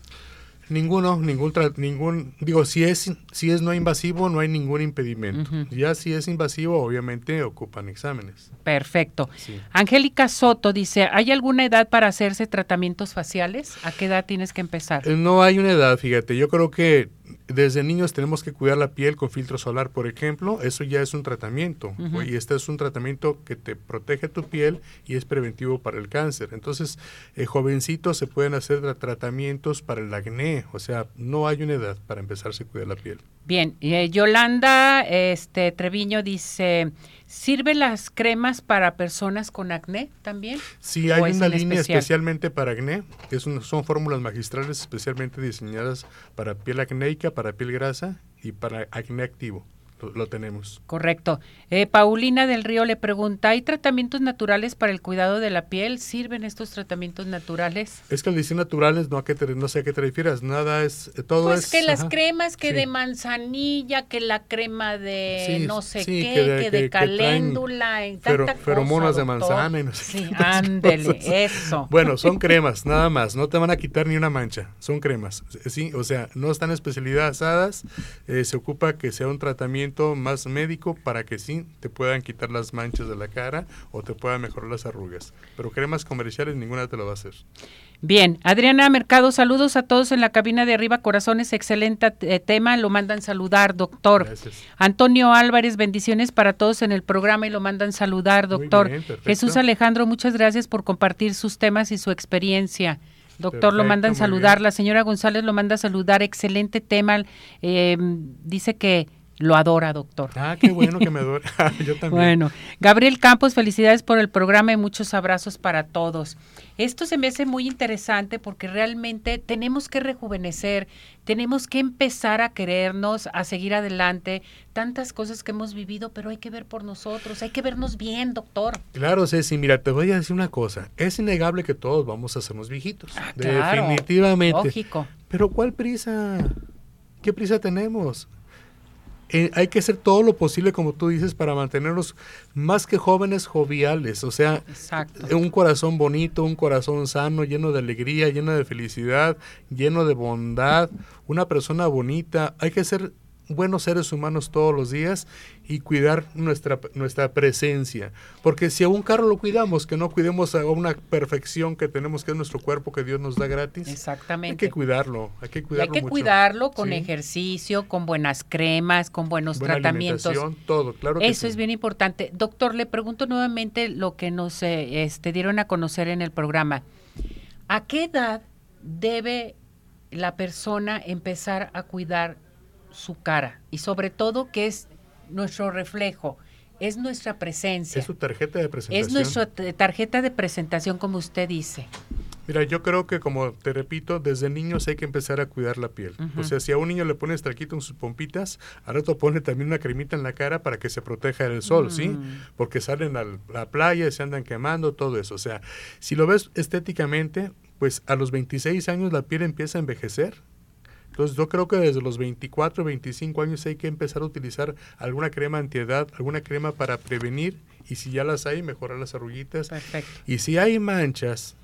Ninguno, ningún, ningún, digo, si es, si es no invasivo, no hay ningún impedimento. Ya si es invasivo, obviamente ocupan exámenes. Perfecto. Angélica Soto dice, ¿hay alguna edad para hacerse tratamientos faciales? ¿A qué edad tienes que empezar? Eh, no hay una edad, fíjate. Yo creo que Desde niños tenemos que cuidar la piel con filtro solar, por ejemplo. Eso ya es un tratamiento. Y este es un tratamiento que te protege tu piel y es preventivo para el cáncer. Entonces, eh, jovencitos se pueden hacer tra- tratamientos para el acné. O sea, no hay una edad para empezarse a cuidar la piel. Bien, eh, Yolanda este, Treviño dice, ¿sirven las cremas para personas con acné también? Sí, ¿O hay una línea especial? especialmente para acné, que es un- son fórmulas magistrales especialmente diseñadas para piel acnéica, para piel grasa y para acné activo. Lo, lo tenemos. Correcto. Eh, Paulina del Río le pregunta, ¿hay tratamientos naturales para el cuidado de la piel? ¿Sirven estos tratamientos naturales? Es que al decir naturales no, a qué te- no sé a qué te refieres, nada es, eh, todo Pues es... que las ajá. cremas, que sí. de manzanilla, que la crema de Sí, no sé sí, qué, que que de- de, que- caléndula, en fero- tanta cosa, feromonas de manzana y no sé Sí, qué ándele, eso. Bueno, son cremas, nada más, no te van a quitar ni una mancha, son cremas, sí, o sea, no están especializadas, eh, se ocupa que sea un tratamiento más médico para que sí te puedan quitar las manchas de la cara o te puedan mejorar las arrugas, pero cremas comerciales ninguna te lo va a hacer. Bien, Adriana Mercado, saludos a todos en la cabina de arriba, corazones, excelente eh, tema, lo mandan saludar, doctor. Gracias. Antonio Álvarez, bendiciones para todos en el programa y lo mandan saludar, doctor. bien. Jesús Alejandro, muchas gracias por compartir sus temas y su experiencia. Doctor, lo mandan saludar. bien. La señora González lo manda saludar. Excelente tema. Eh, dice que lo adora, doctor. Ah, qué bueno que me adore. Yo también. Bueno, Gabriel Campos, felicidades por el programa y muchos abrazos para todos. Esto se me hace muy interesante porque realmente tenemos que rejuvenecer, tenemos que empezar a querernos, a seguir adelante. Tantas cosas que hemos vivido, pero hay que ver por nosotros, hay que vernos bien, doctor. Claro, Ceci, mira, te voy a decir una cosa. Es innegable que todos vamos a hacernos viejitos. Ah, claro, Definitivamente. Lógico. Pero ¿cuál prisa? ¿Qué prisa tenemos? Eh, hay que hacer todo lo posible, como tú dices, para mantenernos más que jóvenes joviales. O sea, Exacto. un corazón bonito, un corazón sano, lleno de alegría, lleno de felicidad, lleno de bondad, una persona bonita. Hay que ser buenos seres humanos todos los días y cuidar nuestra, nuestra presencia. Porque si a un carro lo cuidamos, que no cuidemos a una perfección que tenemos, que es nuestro cuerpo que Dios nos da gratis, hay Exactamente. que cuidarlo, hay que Y cuidarlo hay que mucho. cuidarlo con Sí. ejercicio, con buenas cremas, con buenos Buena tratamientos. todo, claro que Eso sí. es bien importante. Doctor, le pregunto nuevamente lo que nos eh, este, dieron a conocer en el programa. ¿A qué edad debe la persona empezar a cuidar su cara? Y sobre todo que es nuestro reflejo, es nuestra presencia, Es su tarjeta de presentación. es nuestra tarjeta de presentación, como usted dice. Mira, yo creo que como te repito, desde niños hay que empezar a cuidar la piel. O sea, si a un niño le pones traquito en sus pompitas, al rato pone también una cremita en la cara para que se proteja del sol, ¿sí? Mm. Porque salen a la playa, se andan quemando, todo eso. O sea, si lo ves estéticamente, pues a los 26 años la piel empieza a envejecer. Entonces yo creo que desde los 24, 25 años hay que empezar a utilizar alguna crema antiedad, alguna crema para prevenir y si ya las hay, mejorar las arruguitas. Perfecto. Y si hay manchas,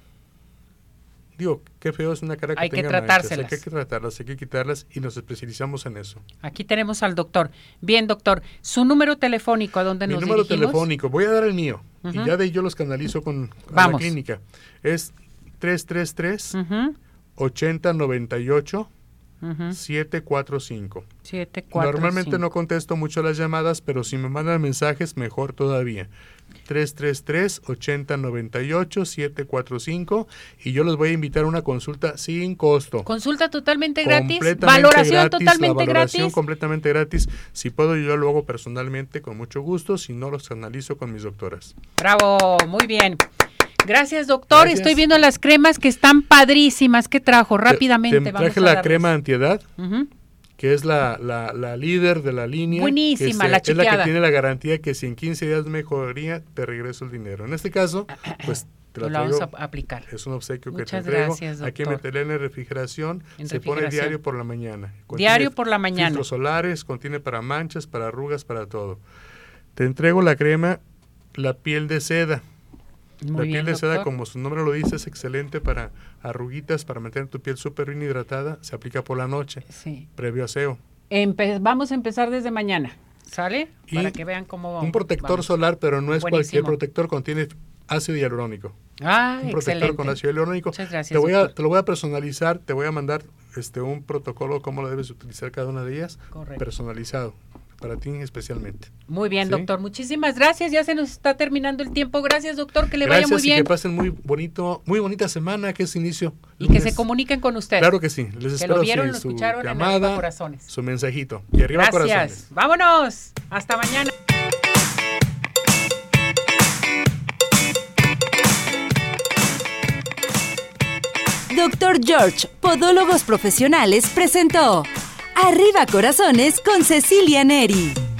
digo, qué feo es una cara que Hay que tenga manchas, tratárselas. Hay que tratarlas, hay que quitarlas y nos especializamos en eso. Aquí tenemos al doctor. Bien, doctor, su número telefónico, ¿a dónde Mi nos número dirigimos? telefónico, voy a dar el mío y ya de ahí yo los canalizo con Vamos. la clínica. Es 333 Ujú, 8098 ujú. 745. Siete, cuatro, Normalmente no contesto mucho las llamadas, pero si me mandan mensajes, mejor todavía. 333-8098-745 y yo los voy a invitar a una consulta sin costo. Consulta totalmente gratis, valoración gratis, totalmente la valoración gratis. completamente gratis. Si puedo, yo lo hago personalmente con mucho gusto. Si no, los analizo con mis doctoras. Bravo, muy bien. Gracias, doctor. Gracias. Estoy viendo las cremas que están padrísimas. ¿Qué trajo? Te- Rápidamente te vamos traje a la darles. crema antiedad, Ujú. que es la, la, la líder de la línea. Buenísima, que la Es la que tiene la garantía que si en 15 días mejoría, te regreso el dinero. En este caso, pues te la Lo vamos traigo. a aplicar. Es un obsequio que Muchas te traigo. gracias, Hay que meterle en la refrigeración. En se pone refrigeración. diario por la mañana. Diario por la mañana. Filtros solares, contiene para manchas, para arrugas, para todo. Te entrego la crema, la piel de seda. Muy la bien, piel de seda, como su nombre lo dice, es excelente para arruguitas, para mantener tu piel súper bien hidratada. Se aplica por la noche, Sí. previo aseo. Empe- vamos a empezar desde mañana. ¿Sale? Y Para que vean cómo Un protector vamos. solar, pero no es cualquier protector, contiene ácido hialurónico. Ah, un protector excelente. con ácido hialurónico. Muchas gracias, te, voy a, doctor. te lo voy a personalizar, te voy a mandar este, un protocolo, cómo lo debes utilizar cada una de ellas, Correcto. personalizado, para ti especialmente. Muy bien, Sí. doctor. Muchísimas gracias. Ya se nos está terminando el tiempo. Gracias, doctor. Que le Gracias vaya muy y que bien. pasen muy bonito, muy bonita semana, que es inicio. Y que se comuniquen con usted. Claro que sí. Les Que lo espero vieron, sí, lo su escucharon en Arriba llamada, Corazones. su mensajito. Y arriba Gracias. corazones. Vámonos. Hasta mañana. Doctor George, Podólogos Profesionales, presentó Arriba Corazones con Cecilia Neri.